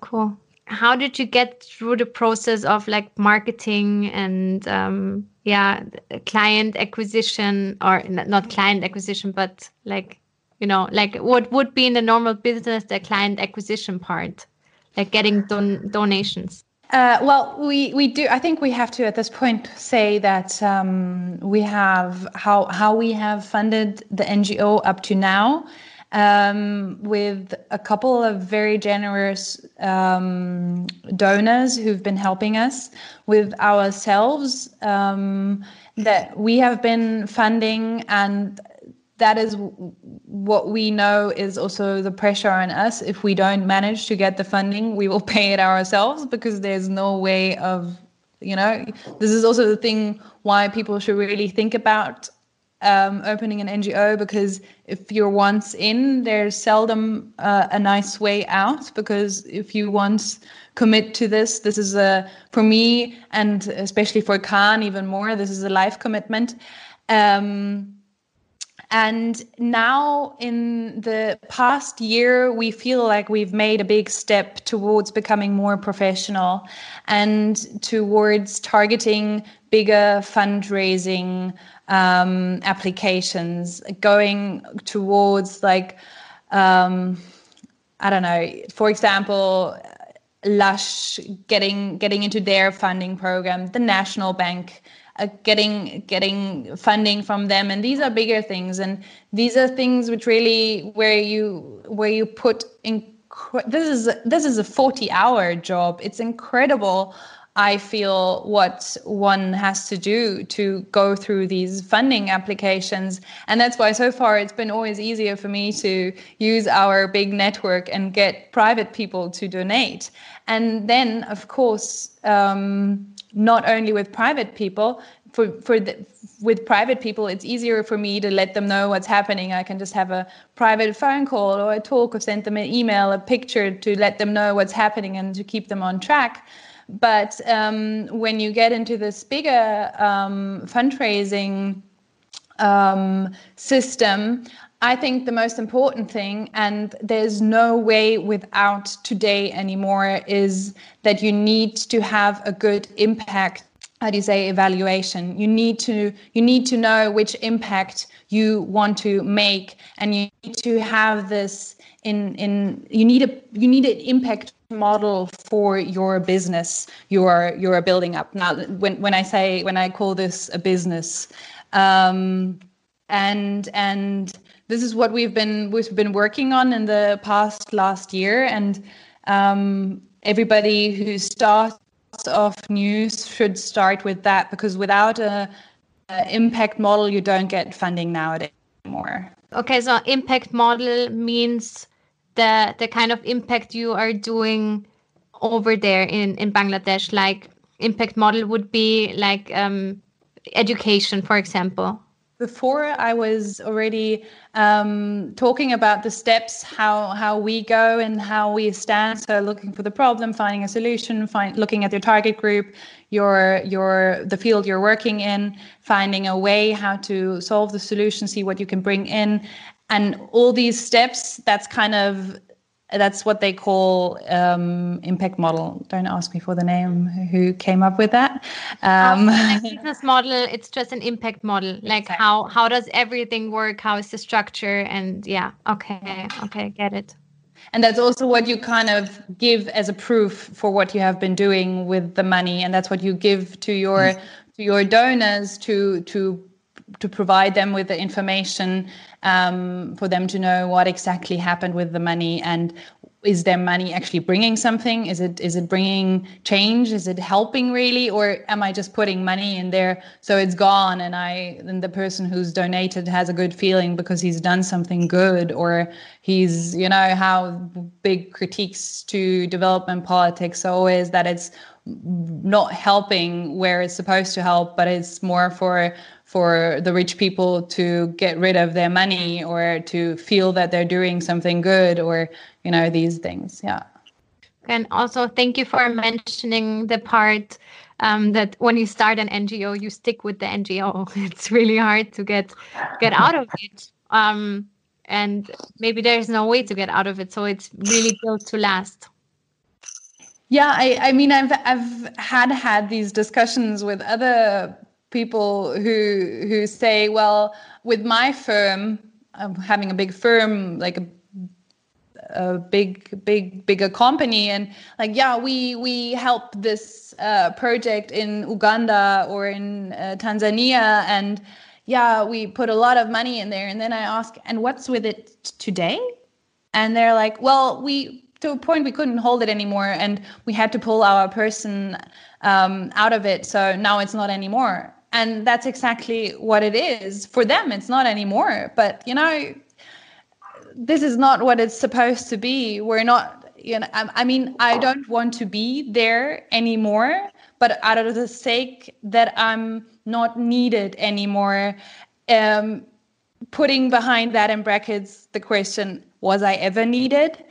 Cool how did you get through the process of like marketing and um, yeah client acquisition or not client acquisition but like you know like what would be in the normal business the client acquisition part like getting don donations uh, well, we, we do. I think we have to at this point say that um, we have how how we have funded the NGO up to now um, with a couple of very generous um, donors who've been helping us with ourselves um, that we have been funding and that is what we know is also the pressure on us. If we don't manage to get the funding, we will [LAUGHS] pay it ourselves because there's no way of, you know, this is also the thing why people should really think about um, opening an NGO because if you're once in, there's seldom uh, a nice way out. Because if you once commit to this, this is a for me and especially for Khan even more. This is a life commitment. Um, and now, in the past year, we feel like we've made a big step towards becoming more professional and towards targeting bigger fundraising um, applications, going towards like, um, I don't know, for example, Lush getting getting into their funding program, the National Bank uh, getting getting funding from them. And these are bigger things. And these are things which really where you where you put in this is this is a 40 hour job. It's incredible I feel what one has to do to go through these funding applications. And that's why so far it's been always easier for me to use our big network and get private people to donate. And then, of course, um, not only with private people for for the, with private people it's easier for me to let them know what's happening i can just have a private phone call or a talk or send them an email a picture to let them know what's happening and to keep them on track but um, when you get into this bigger um, fundraising um, system I think the most important thing, and there's no way without today anymore, is that you need to have a good impact. How do you say evaluation? You need to you need to know which impact you want to make, and you need to have this in in you need a you need an impact model for your business you're you're building up. Now when when i say when i call this a business um and and this is what we've been we've been working on in the past last year and um, everybody who starts off news should start with that because without a, a impact model you don't get funding nowadays anymore. Okay so impact model means the the kind of impact you are doing over there in in bangladesh like impact model would be like um, education for example before I was already um, talking about the steps, how how we go and how we stand. So looking for the problem, finding a solution, find looking at your target group, your your the field you're working in, finding a way how to solve the solution, see what you can bring in, and all these steps. That's kind of that's what they call um, impact model. Don't ask me for the name who came up with that. Um, business model, it's just an impact model. Like exactly. how how does everything work? How is the structure? And yeah, okay, okay, get it. And that's also what you kind of give as a proof for what you have been doing with the money, and that's what you give to your to your donors to to to provide them with the information um, for them to know what exactly happened with the money and is their money actually bringing something? Is it is it bringing change? Is it helping really? Or am i just putting money in there so it's gone and i and the person who's donated has a good feeling because he's done something good or he's you know how big critiques to development politics always that it's not helping where it's supposed to help but it's more for for the rich people to get rid of their money or to feel that they're doing something good or you know these things. Yeah. And also thank you for mentioning the part um, that when you start an ngo you stick with the ngo [LAUGHS] it's really hard to get get out of it. Um, and maybe there's no way to get out of it. So it's really built to last. Yeah i, I mean I've, I've had had these discussions with other people who who say, well, with my firm, I'm having a big firm, like a a big big bigger company and like yeah we we help this uh, project in uganda or in uh, tanzania and yeah we put a lot of money in there. And then i ask and what's with it today? And they're like well we to a point we couldn't hold it anymore and we had to pull our person um, out of it so now it's not anymore and that's exactly what it is for them it's not anymore but you know this is not what it's supposed to be. We're not, you know, I, I mean, I don't want to be there anymore, but out of the sake that I'm not needed anymore, um, putting behind that in brackets the question, was I ever needed?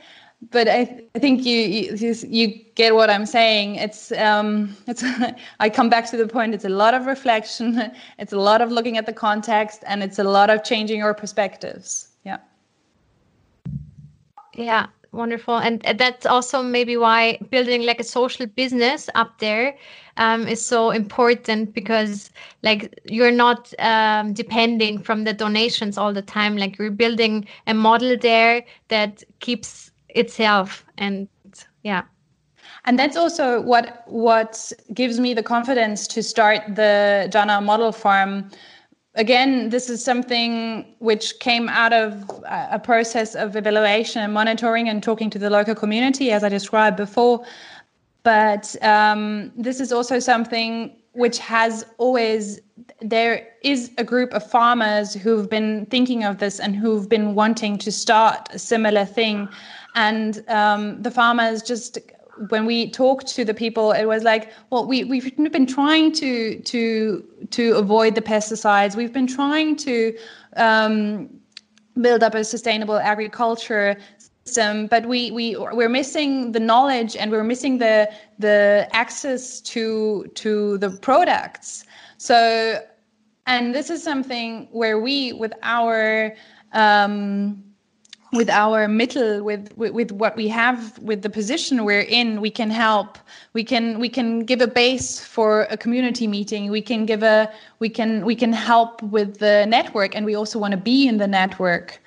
But I, I think you, you, you get what I'm saying. It's um, [LAUGHS] it's I come back to the point. It's a lot of reflection. [LAUGHS] It's a lot of looking at the context, and it's a lot of changing your perspectives. Yeah. Yeah, wonderful. And that's also maybe why building like a social business up there um, is so important because like you're not um, depending from the donations all the time. Like you're building a model there that keeps itself and yeah and that's also what what gives me the confidence to start the Jana model farm again, this is something which came out of a process of evaluation and monitoring and talking to the local community, as I described before. But um, this is also something which has always, there is a group of farmers who've been thinking of this and who've been wanting to start a similar thing. And um, the farmers just when we talked to the people, it was like, well, we we've been trying to to to avoid the pesticides. We've been trying to um, build up a sustainable agriculture system, but we we we're missing the knowledge and we're missing the the access to to the products. So, and this is something where we, with our um, with our middle with, with, with what we have with the position we're in we can help. We can we can give a base for a community meeting. We can give a we can we can help with the network and we also want to be in the network.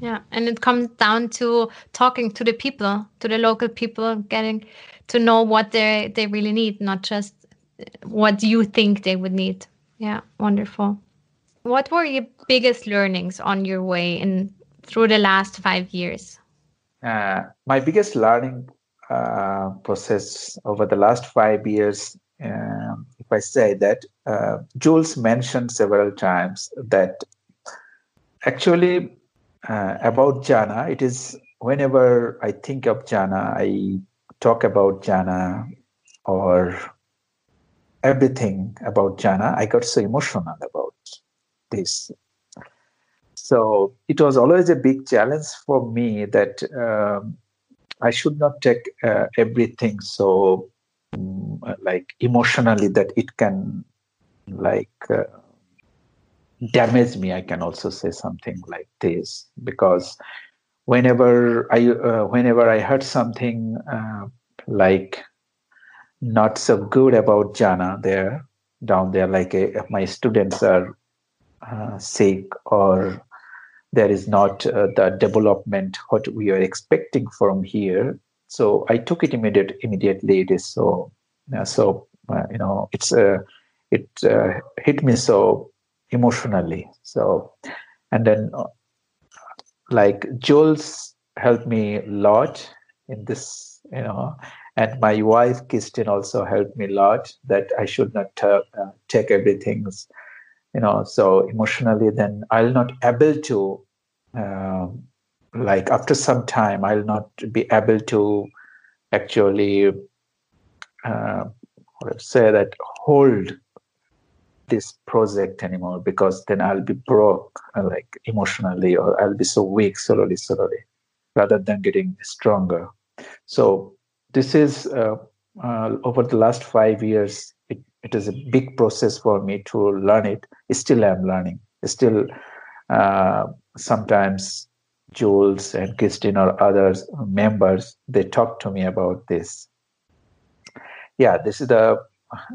Yeah and it comes down to talking to the people to the local people getting to know what they they really need not just what you think they would need. Yeah wonderful. What were your biggest learnings on your way in through the last five years? Uh, my biggest learning uh, process over the last five years, uh, if I say that, uh, Jules mentioned several times that actually uh, about Jana, it is whenever I think of Jana, I talk about Jana or everything about Jana, I got so emotional about this so it was always a big challenge for me that um, I should not take uh, everything so um, like emotionally that it can like uh, damage me. I can also say something like this because whenever I uh, whenever I heard something uh, like not so good about Jana there down there, like uh, my students are uh, sick or there is not uh, the development what we are expecting from here. So i took it immediate immediately it is so uh, so uh, you know it's uh, it uh, hit me so emotionally so. And then uh, like jules helped me a lot in this you know and my wife Kirsten also helped me a lot that i should not take everything you know so emotionally then i'll not able to uh, like after some time i'll not be able to actually uh, say that hold this project anymore because then i'll be broke uh, like emotionally or i'll be so weak slowly slowly rather than getting stronger. So this is uh, uh, over the last five years it is a big process for me to learn it. Still, I'm learning. Still, uh, sometimes Jules and Kirsten or others members they talk to me about this. Yeah, this is the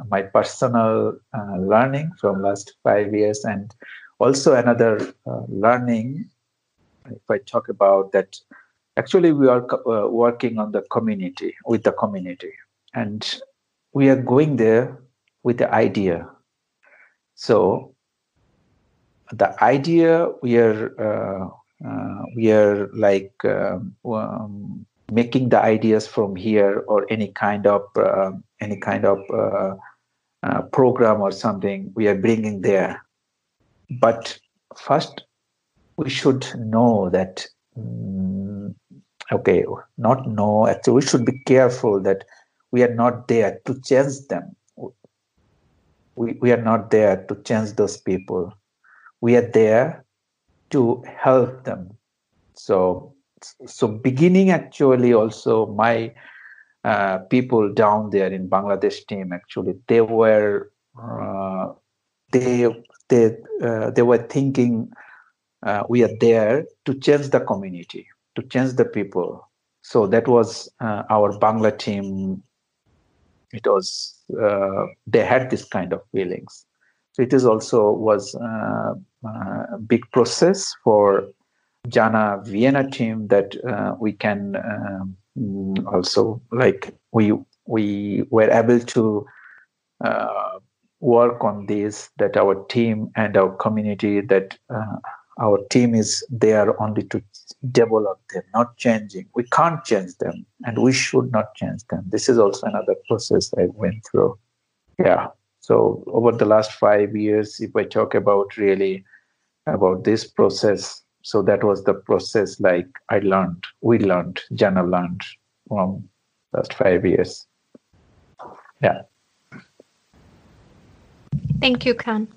my personal uh, learning from last five years, and also another uh, learning. If I talk about that, actually we are uh, working on the community with the community, and we are going there with the idea. So the idea we are uh, uh, we are like um, um, making the ideas from here or any kind of uh, any kind of uh, uh, program or something we are bringing there. But first we should know that um, okay not know actually we should be careful that we are not there to change them we, we are not there to change those people. We are there to help them. So so beginning actually also my uh, people down there in bangladesh team actually they were uh, they they uh, they were thinking uh, we are there to change the community to change the people. So that was uh, our bangla team it was uh, they had this kind of feelings. So it is also was uh, uh, a big process for jana vienna team that uh, we can um, also like we we were able to uh, work on this that our team and our community that uh, our team is there only to develop them, not changing. We can't change them, and we should not change them. This is also another process I went through. Yeah. So over the last five years, if I talk about really about this process, so that was the process like I learned, we learned, Jana learned from last five years. Yeah. Thank you, Khan.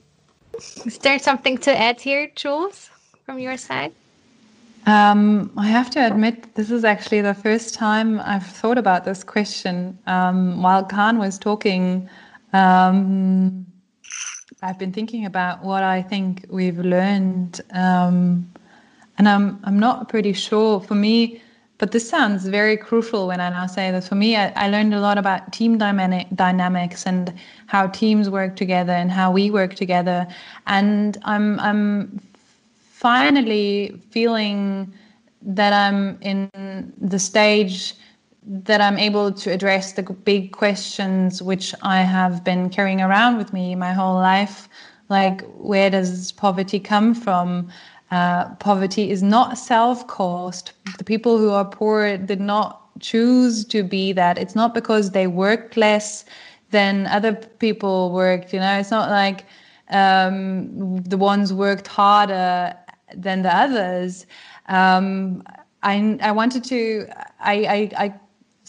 Is there something to add here, Jules, from your side? Um, I have to admit, this is actually the first time I've thought about this question. Um, while Khan was talking, um, I've been thinking about what I think we've learned, um, and I'm I'm not pretty sure. For me, but this sounds very crucial when I now say that. For me, I, I learned a lot about team dynamic, dynamics and how teams work together and how we work together. And I'm I'm finally feeling that I'm in the stage that I'm able to address the big questions which I have been carrying around with me my whole life. Like, where does poverty come from? Uh, poverty is not self caused. The people who are poor did not choose to be that. It's not because they worked less than other people worked. You know, it's not like um, the ones worked harder than the others. Um, I, I wanted to, I, I, I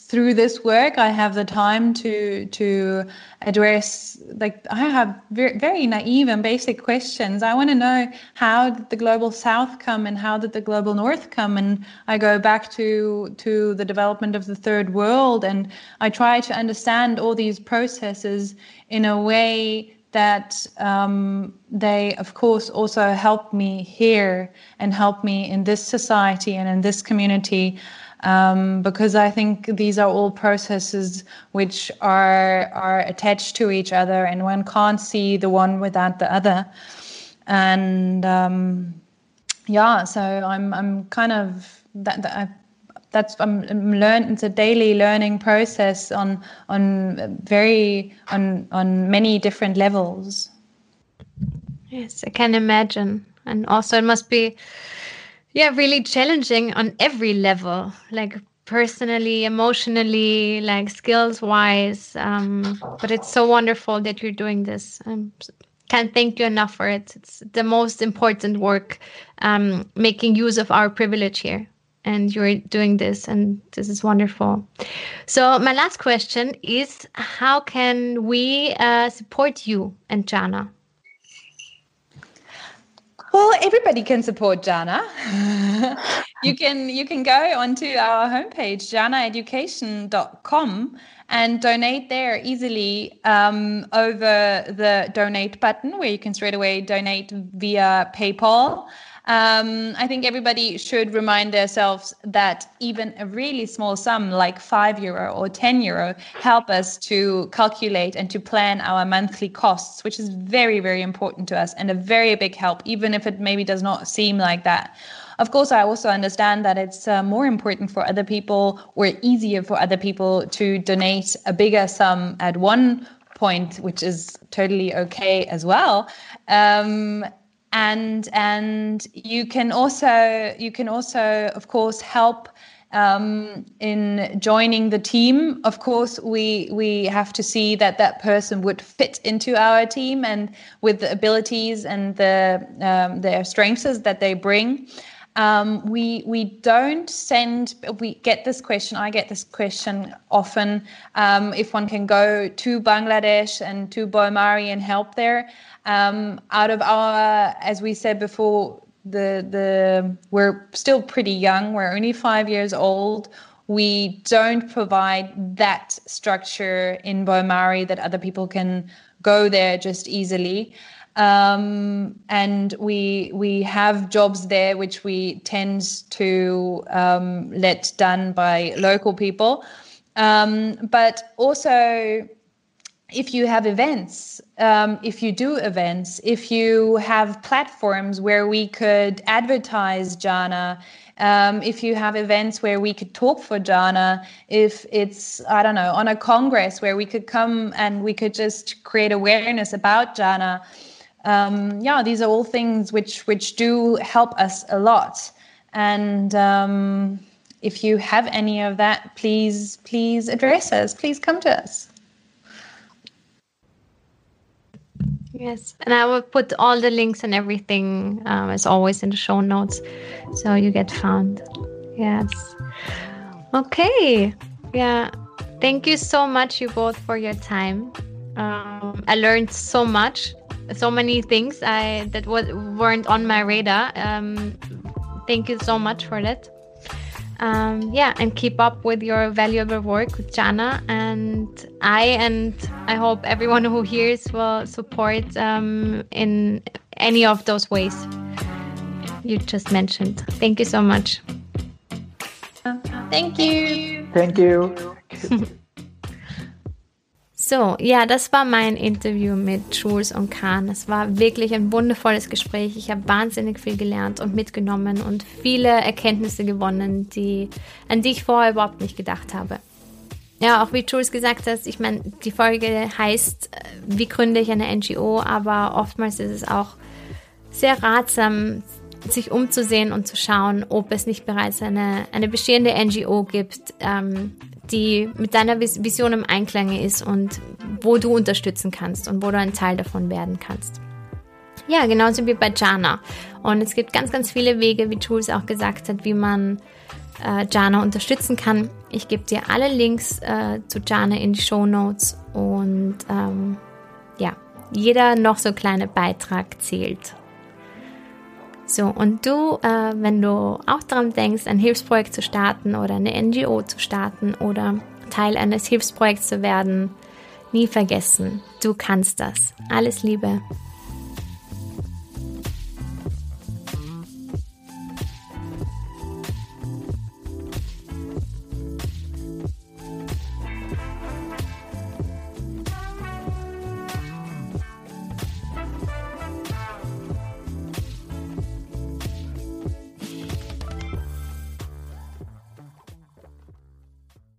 through this work i have the time to to address like i have very, very naive and basic questions. I want to know how did the global south come and how did the global north come? And i go back to to the development of the third world and i try to understand all these processes in a way that um, they, of course, also help me here and help me in this society and in this community um, because I think these are all processes which are are attached to each other, and one can't see the one without the other. And um, yeah, so I'm I'm kind of that, that I, that's I'm, I'm learn it's a daily learning process on on very on on many different levels. Yes, I can imagine, and also it must be yeah really challenging on every level like personally emotionally like skills wise um, but it's so wonderful that you're doing this. I can't thank you enough for it. It's the most important work um, making use of our privilege here and you're doing this and this is wonderful. So my last question is how can we uh, support you and jana well, everybody can support Jana. you can you can go onto our homepage janaeducation.com and donate there easily um, over the donate button where you can straight away donate via PayPal. Um, I think everybody should remind themselves that even a really small sum like five euro or 10 euro help us to calculate and to plan our monthly costs, which is very, very important to us and a very big help, even if it maybe does not seem like that. Of course, I also understand that it's uh, more important for other people or easier for other people to donate a bigger sum at one point, which is totally okay as well. Um, and and you can also you can also of course help um, in joining the team. Of course, we we have to see that that person would fit into our team and with the abilities and the um, their strengths that they bring. Um, we we don't send. We get this question. I get this question often. Um, if one can go to Bangladesh and to Boimari and help there, um, out of our, as we said before, the the we're still pretty young. We're only five years old. We don't provide that structure in Boimari that other people can go there just easily. Um, and we we have jobs there which we tend to um, let done by local people. Um, but also if you have events, um, if you do events, if you have platforms where we could advertise Jana, um, if you have events where we could talk for Jana, if it's, I don't know, on a congress where we could come and we could just create awareness about Jana. Um, yeah, these are all things which which do help us a lot. And um, if you have any of that, please please address us. Please come to us. Yes, and I will put all the links and everything um, as always in the show notes, so you get found. Yes. Okay. Yeah. Thank you so much, you both, for your time. Um, I learned so much, so many things I that was weren't on my radar. Um, thank you so much for that um, yeah, and keep up with your valuable work with Jana. And I and I hope everyone who hears will support um, in any of those ways you just mentioned. Thank you so much. Thank you. Thank you. [LAUGHS] So, ja, das war mein Interview mit Jules und Kahn. Es war wirklich ein wundervolles Gespräch. Ich habe wahnsinnig viel gelernt und mitgenommen und viele Erkenntnisse gewonnen, die, an die ich vorher überhaupt nicht gedacht habe. Ja, auch wie Jules gesagt hat, ich meine, die Folge heißt, äh, wie gründe ich eine NGO, aber oftmals ist es auch sehr ratsam, sich umzusehen und zu schauen, ob es nicht bereits eine, eine bestehende NGO gibt, ähm, die mit deiner Vision im Einklang ist und wo du unterstützen kannst und wo du ein Teil davon werden kannst. Ja, genauso wie bei Jana. Und es gibt ganz, ganz viele Wege, wie Jules auch gesagt hat, wie man äh, Jana unterstützen kann. Ich gebe dir alle Links äh, zu Jana in die Show Notes und ähm, ja, jeder noch so kleine Beitrag zählt. So, und du, äh, wenn du auch daran denkst, ein Hilfsprojekt zu starten oder eine NGO zu starten oder Teil eines Hilfsprojekts zu werden, nie vergessen, du kannst das. Alles Liebe.